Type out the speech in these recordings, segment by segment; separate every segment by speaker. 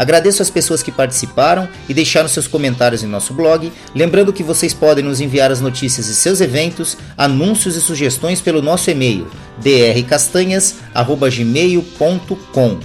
Speaker 1: Agradeço as pessoas que participaram e deixaram seus comentários em nosso blog, lembrando que vocês podem nos enviar as notícias de seus eventos, anúncios e sugestões pelo nosso e-mail drcastanhas@gmail.com.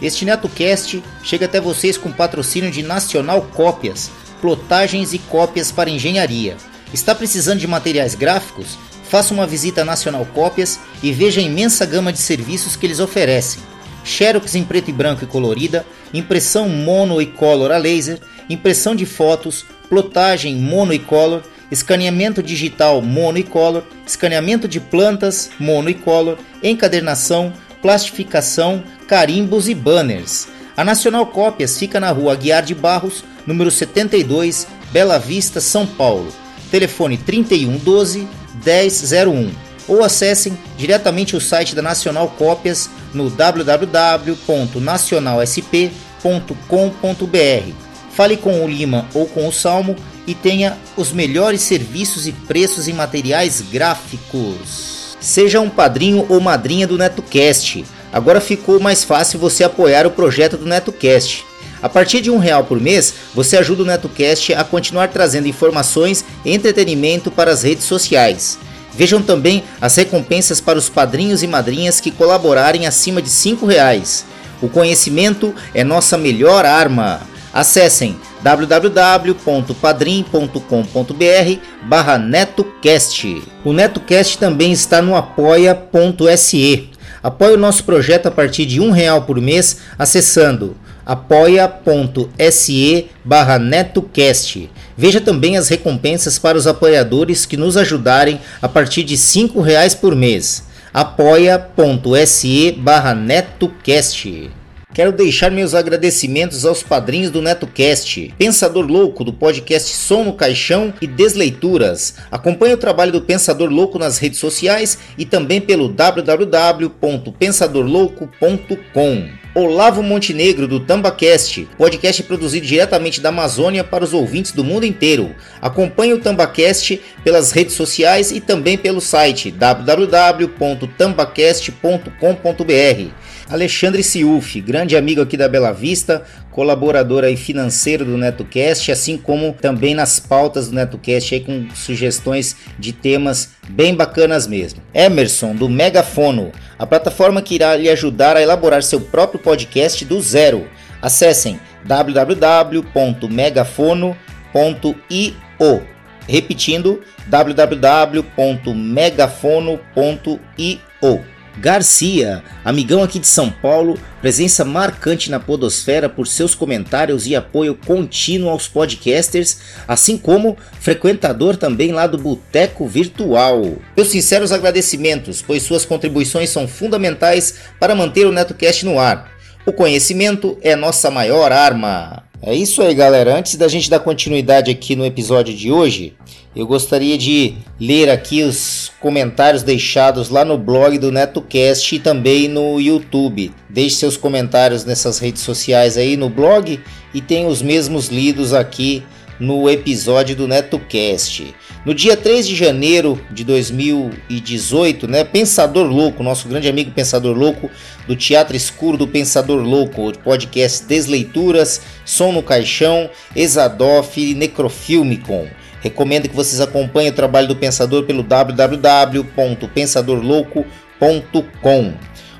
Speaker 1: Este NetoCast chega até vocês com patrocínio de Nacional Cópias, plotagens e cópias para engenharia. Está precisando de materiais gráficos? Faça uma visita a Nacional Cópias e veja a imensa gama de serviços que eles oferecem. Xerox em preto e branco e colorida, impressão mono e color a laser, impressão de fotos, plotagem mono e color, escaneamento digital mono e color, escaneamento de plantas mono e color, encadernação, plastificação, carimbos e banners. A Nacional Cópias fica na rua Aguiar de Barros, número 72, Bela Vista, São Paulo. Telefone 3112 1001 ou acessem diretamente o site da Nacional Cópias no www.nacionalsp.com.br. Fale com o Lima ou com o Salmo e tenha os melhores serviços e preços em materiais gráficos. Seja um padrinho ou madrinha do NetoCast. Agora ficou mais fácil você apoiar o projeto do NetoCast. A partir de um real por mês, você ajuda o NetoCast a continuar trazendo informações e entretenimento para as redes sociais. Vejam também as recompensas para os padrinhos e madrinhas que colaborarem acima de R$ reais. O conhecimento é nossa melhor arma. Acessem www.padrim.com.br barra NetoCast. O NetoCast também está no apoia.se. Apoie o nosso projeto a partir de um real por mês acessando apoia.se barra NetoCast. Veja também as recompensas para os apoiadores que nos ajudarem a partir de R$ reais por mês. apoia.se NetoCast. Quero deixar meus agradecimentos aos padrinhos do NetoCast, Pensador Louco do podcast Som no Caixão e Desleituras. Acompanhe o trabalho do Pensador Louco nas redes sociais e também pelo www.pensadorlouco.com. Olavo Montenegro do Tambacast, podcast produzido diretamente da Amazônia para os ouvintes do mundo inteiro. Acompanhe o Tambacast pelas redes sociais e também pelo site www.tambacast.com.br. Alexandre Ciuf, grande amigo aqui da Bela Vista, colaborador aí financeiro do NetoCast, assim como também nas pautas do NetoCast aí com sugestões de temas bem bacanas mesmo. Emerson do Megafono, a plataforma que irá lhe ajudar a elaborar seu próprio podcast do zero. Acessem www.megafono.io. Repetindo, www.megafono.io. Garcia, amigão aqui de São Paulo, presença marcante na Podosfera por seus comentários e apoio contínuo aos podcasters, assim como frequentador também lá do Boteco Virtual. Meus sinceros agradecimentos, pois suas contribuições são fundamentais para manter o NetoCast no ar. O conhecimento é nossa maior arma. É isso aí, galera. Antes da gente dar continuidade aqui no episódio de hoje, eu gostaria de ler aqui os comentários deixados lá no blog do NetoCast e também no YouTube. Deixe seus comentários nessas redes sociais aí no blog e tem os mesmos lidos aqui no episódio do NetoCast. No dia 3 de janeiro de 2018, né, Pensador Louco, nosso grande amigo Pensador Louco, do Teatro Escuro do Pensador Louco, podcast Desleituras, Som no Caixão, Exadoff e Necrofilmicon. Recomendo que vocês acompanhem o trabalho do Pensador pelo www.pensadorlouco.com.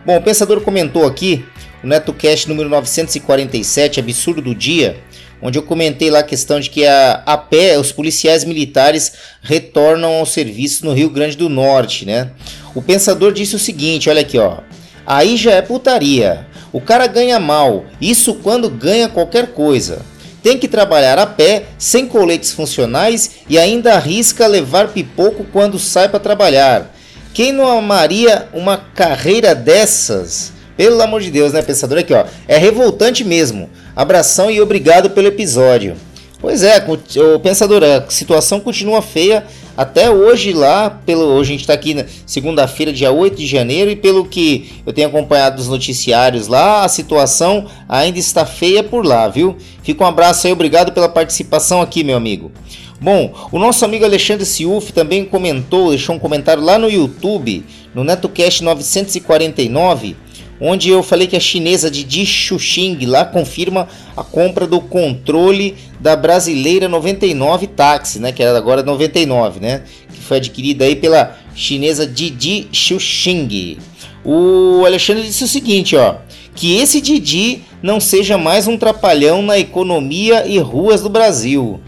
Speaker 1: Bom, o Pensador comentou aqui o NetoCast número 947, Absurdo do Dia, onde eu comentei lá a questão de que a, a pé os policiais militares retornam ao serviço no Rio Grande do Norte, né? O pensador disse o seguinte, olha aqui, ó. Aí já é putaria. O cara ganha mal, isso quando ganha qualquer coisa. Tem que trabalhar a pé, sem coletes funcionais e ainda arrisca levar pipoco quando sai para trabalhar. Quem não amaria uma carreira dessas? Pelo amor de Deus, né, pensador? Aqui, ó. É revoltante mesmo. Abração e obrigado pelo episódio. Pois é, o pensador, a situação continua feia até hoje lá, pelo hoje a gente está aqui na segunda-feira, dia 8 de janeiro, e pelo que eu tenho acompanhado dos noticiários lá, a situação ainda está feia por lá, viu? Fica um abraço aí, obrigado pela participação aqui, meu amigo. Bom, o nosso amigo Alexandre Siuf também comentou, deixou um comentário lá no YouTube, no NetoCast 949, onde eu falei que a chinesa de Di Xuxing lá confirma a compra do controle da brasileira 99 táxi, né, que era agora 99, né, que foi adquirida aí pela chinesa Didi Xuxing. O Alexandre disse o seguinte, ó, que esse Didi não seja mais um trapalhão na economia e ruas do Brasil.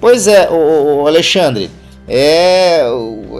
Speaker 1: Pois é, o Alexandre, é,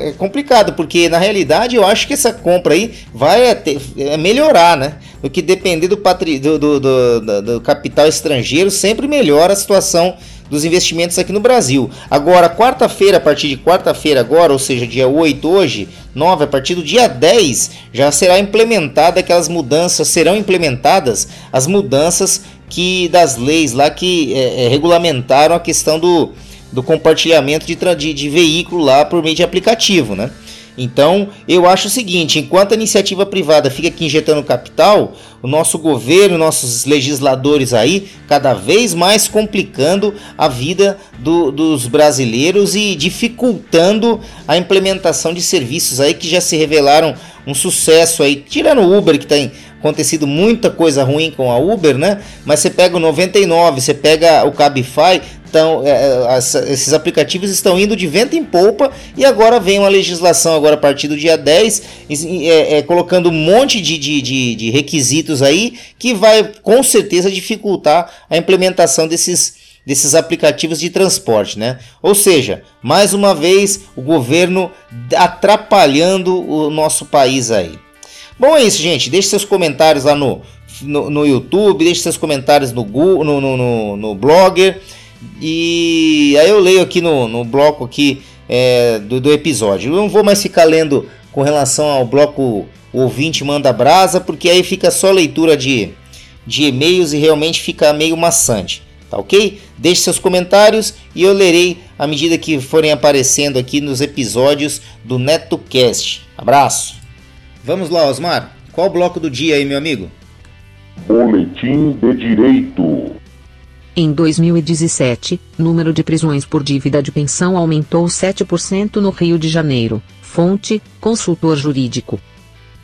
Speaker 1: é, complicado, porque na realidade eu acho que essa compra aí vai ter, é melhorar, né? O que depender do, patri, do, do, do, do, capital estrangeiro sempre melhora a situação dos investimentos aqui no Brasil. Agora, quarta-feira, a partir de quarta-feira agora, ou seja, dia 8 hoje, 9, a partir do dia 10, já será implementada aquelas mudanças, serão implementadas as mudanças que das leis lá que é, é, regulamentaram a questão do do compartilhamento de, de, de veículo lá por meio de aplicativo, né? Então, eu acho o seguinte: enquanto a iniciativa privada fica aqui injetando capital, o nosso governo, nossos legisladores aí, cada vez mais complicando a vida do, dos brasileiros e dificultando a implementação de serviços aí que já se revelaram um sucesso aí, tirando o Uber que tem acontecido muita coisa ruim com a Uber, né? Mas você pega o 99, você pega o Cabify, então, é, esses aplicativos estão indo de vento em polpa e agora vem uma legislação agora a partir do dia 10, é, é, colocando um monte de, de, de, de requisitos aí que vai com certeza dificultar a implementação desses desses aplicativos de transporte, né? Ou seja, mais uma vez o governo atrapalhando o nosso país aí. Bom, é isso, gente. Deixe seus comentários lá no, no, no YouTube, deixe seus comentários no, Google, no, no, no, no Blogger. E aí eu leio aqui no, no bloco aqui é, do, do episódio. Eu não vou mais ficar lendo com relação ao bloco ouvinte manda brasa, porque aí fica só leitura de, de e-mails e realmente fica meio maçante. Tá ok? Deixe seus comentários e eu lerei à medida que forem aparecendo aqui nos episódios do NetoCast. Abraço! Vamos lá, Osmar. Qual o bloco do dia aí, meu amigo?
Speaker 2: Boletim de Direito.
Speaker 3: Em 2017, número de prisões por dívida de pensão aumentou 7% no Rio de Janeiro. Fonte: consultor jurídico.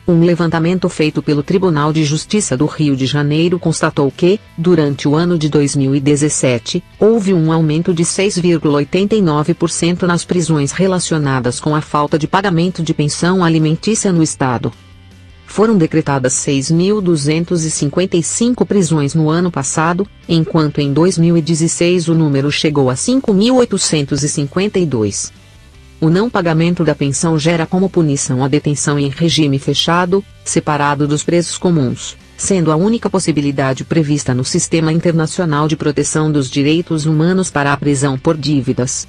Speaker 3: Um levantamento feito pelo Tribunal de Justiça do Rio de Janeiro constatou que, durante o ano de 2017, houve um aumento de 6,89% nas prisões relacionadas com a falta de pagamento de pensão alimentícia no Estado foram decretadas 6.255 prisões no ano passado, enquanto em 2016 o número chegou a 5.852. O não pagamento da pensão gera como punição a detenção em regime fechado, separado dos presos comuns, sendo a única possibilidade prevista no Sistema Internacional de Proteção dos Direitos Humanos para a prisão por dívidas.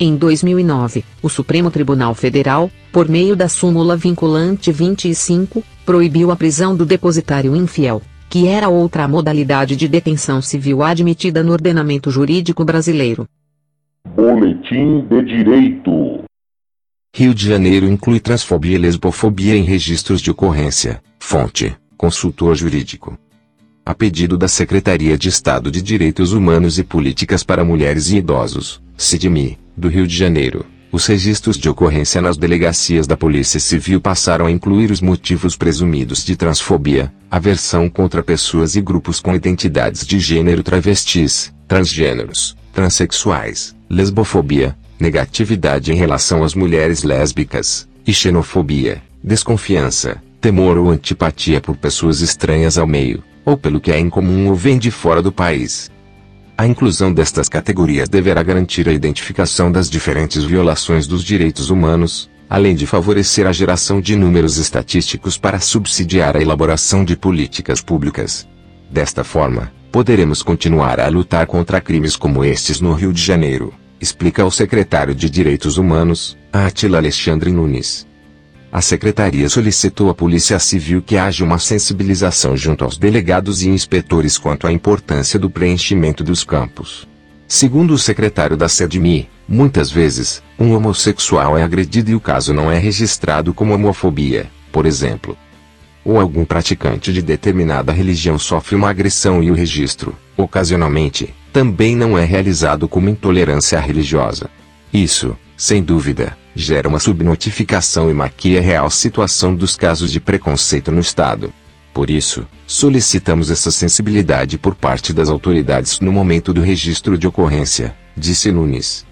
Speaker 3: Em 2009, o Supremo Tribunal Federal, por meio da súmula vinculante 25, proibiu a prisão do depositário infiel, que era outra modalidade de detenção civil admitida no ordenamento jurídico brasileiro.
Speaker 2: Boletim de Direito.
Speaker 4: Rio de Janeiro inclui transfobia e lesbofobia em registros de ocorrência. Fonte: Consultor Jurídico. A pedido da Secretaria de Estado de Direitos Humanos e Políticas para Mulheres e Idosos, SIDMI, do Rio de Janeiro, os registros de ocorrência nas delegacias da Polícia Civil passaram a incluir os motivos presumidos de transfobia, aversão contra pessoas e grupos com identidades de gênero travestis, transgêneros, transexuais, lesbofobia, negatividade em relação às mulheres lésbicas, e xenofobia, desconfiança, temor ou antipatia por pessoas estranhas ao meio, ou pelo que é incomum ou vem de fora do país. A inclusão destas categorias deverá garantir a identificação das diferentes violações dos direitos humanos, além de favorecer a geração de números estatísticos para subsidiar a elaboração de políticas públicas. Desta forma, poderemos continuar a lutar contra crimes como estes no Rio de Janeiro, explica o secretário de Direitos Humanos, Atila Alexandre Nunes. A secretaria solicitou à Polícia Civil que haja uma sensibilização junto aos delegados e inspetores quanto à importância do preenchimento dos campos. Segundo o secretário da SEDMI, muitas vezes, um homossexual é agredido e o caso não é registrado como homofobia, por exemplo. Ou algum praticante de determinada religião sofre uma agressão e o registro, ocasionalmente, também não é realizado como intolerância religiosa. Isso, sem dúvida, gera uma subnotificação e maquia a real situação dos casos de preconceito no Estado. Por isso, solicitamos essa sensibilidade por parte das autoridades no momento do registro de ocorrência, disse Nunes.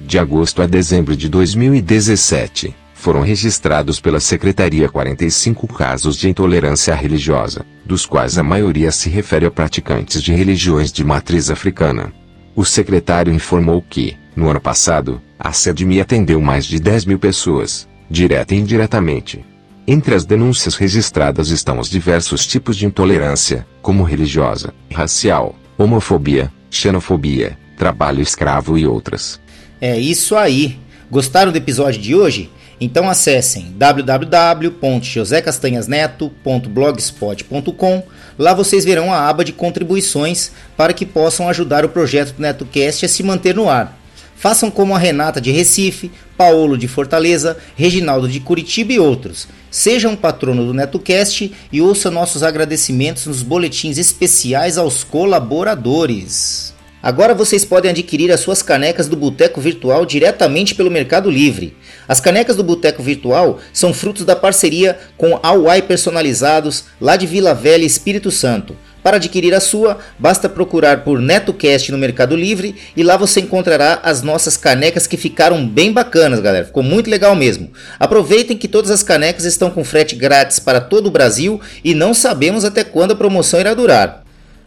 Speaker 4: De agosto a dezembro de 2017, foram registrados pela Secretaria 45 casos de intolerância religiosa, dos quais a maioria se refere a praticantes de religiões de matriz africana. O secretário informou que, no ano passado, a SEDMI atendeu mais de 10 mil pessoas, direta e indiretamente. Entre as denúncias registradas estão os diversos tipos de intolerância, como religiosa, racial, homofobia, xenofobia, trabalho escravo e outras.
Speaker 1: É isso aí. Gostaram do episódio de hoje? Então acessem www.josecastanhasneto.blogspot.com. Lá vocês verão a aba de contribuições para que possam ajudar o projeto do NetoCast a se manter no ar. Façam como a Renata de Recife, Paulo de Fortaleza, Reginaldo de Curitiba e outros. Seja um patrono do NetoCast e ouça nossos agradecimentos nos boletins especiais aos colaboradores. Agora vocês podem adquirir as suas canecas do Boteco Virtual diretamente pelo Mercado Livre. As canecas do Boteco Virtual são frutos da parceria com Awai Personalizados, lá de Vila Velha, Espírito Santo. Para adquirir a sua, basta procurar por NetoCast no Mercado Livre e lá você encontrará as nossas canecas que ficaram bem bacanas, galera. Ficou muito legal mesmo. Aproveitem que todas as canecas estão com frete grátis para todo o Brasil e não sabemos até quando a promoção irá durar.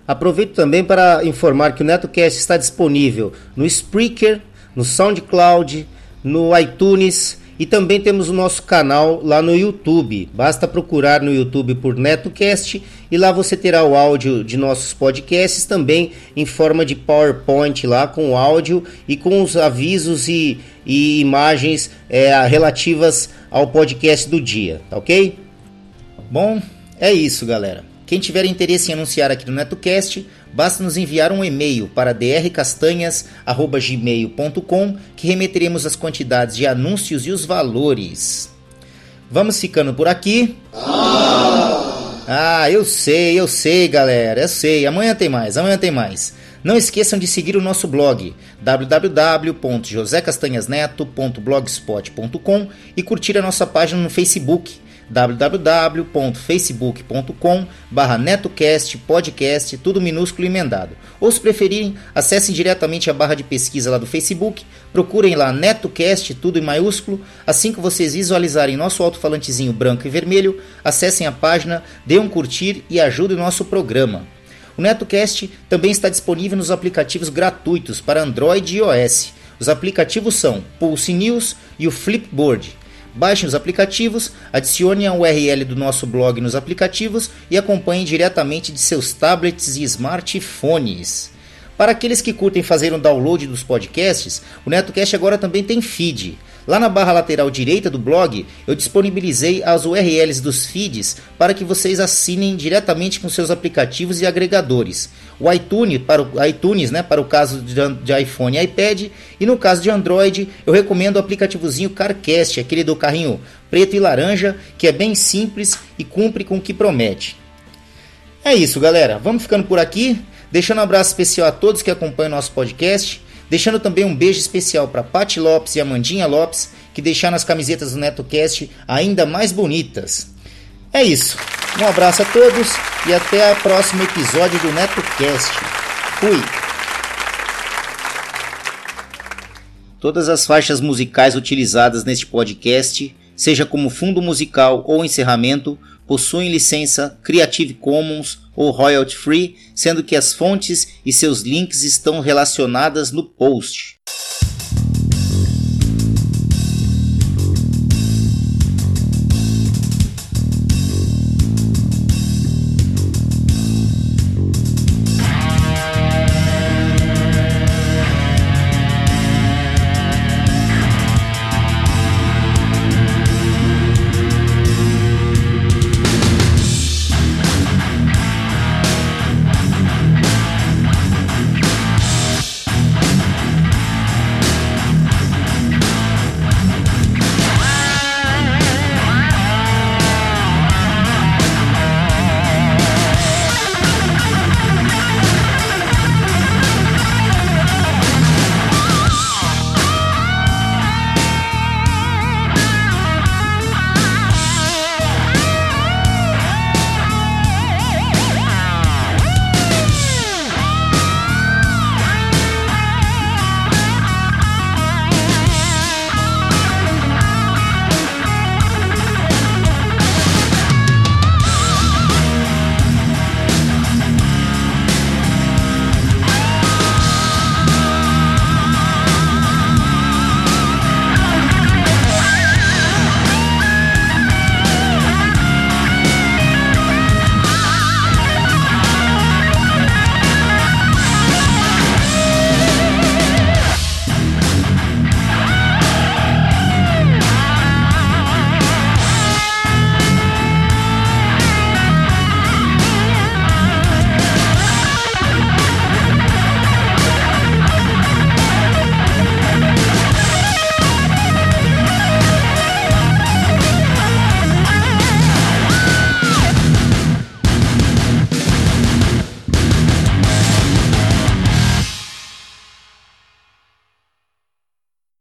Speaker 1: Aproveito também para informar que o NetoCast está disponível no Spreaker, no SoundCloud, no iTunes e também temos o nosso canal lá no YouTube. Basta procurar no YouTube por NetoCast e lá você terá o áudio de nossos podcasts também em forma de PowerPoint lá com o áudio e com os avisos e, e imagens é, relativas ao podcast do dia, tá ok? Bom, é isso, galera. Quem tiver interesse em anunciar aqui no NetoCast, basta nos enviar um e-mail para drcastanhas.gmail.com que remeteremos as quantidades de anúncios e os valores. Vamos ficando por aqui. Ah, eu sei, eu sei, galera, eu sei. Amanhã tem mais, amanhã tem mais. Não esqueçam de seguir o nosso blog www.josecastanhasneto.blogspot.com e curtir a nossa página no Facebook www.facebook.com barra netocast podcast, tudo minúsculo e emendado. Ou se preferirem, acessem diretamente a barra de pesquisa lá do Facebook, procurem lá NetoCast, tudo em maiúsculo, assim que vocês visualizarem nosso alto-falantezinho branco e vermelho, acessem a página, dêem um curtir e ajudem o nosso programa. O NetoCast também está disponível nos aplicativos gratuitos para Android e iOS. Os aplicativos são Pulse News e o Flipboard. Baixem os aplicativos, adicione a URL do nosso blog nos aplicativos e acompanhem diretamente de seus tablets e smartphones. Para aqueles que curtem fazer um download dos podcasts, o NetoCast agora também tem feed. Lá na barra lateral direita do blog, eu disponibilizei as URLs dos feeds para que vocês assinem diretamente com seus aplicativos e agregadores. O iTunes para o iTunes, né, para o caso de, iPhone e iPad, e no caso de Android, eu recomendo o aplicativozinho CarCast, aquele do carrinho preto e laranja, que é bem simples e cumpre com o que promete. É isso, galera. Vamos ficando por aqui. Deixando um abraço especial a todos que acompanham nosso podcast. Deixando também um beijo especial para Pati Lopes e Amandinha Lopes, que deixaram as camisetas do NetoCast ainda mais bonitas. É isso. Um abraço a todos e até o próximo episódio do NetoCast. Fui! Todas as faixas musicais utilizadas neste podcast, seja como fundo musical ou encerramento, possuem licença Creative Commons ou royalty free, sendo que as fontes e seus links estão relacionadas no post.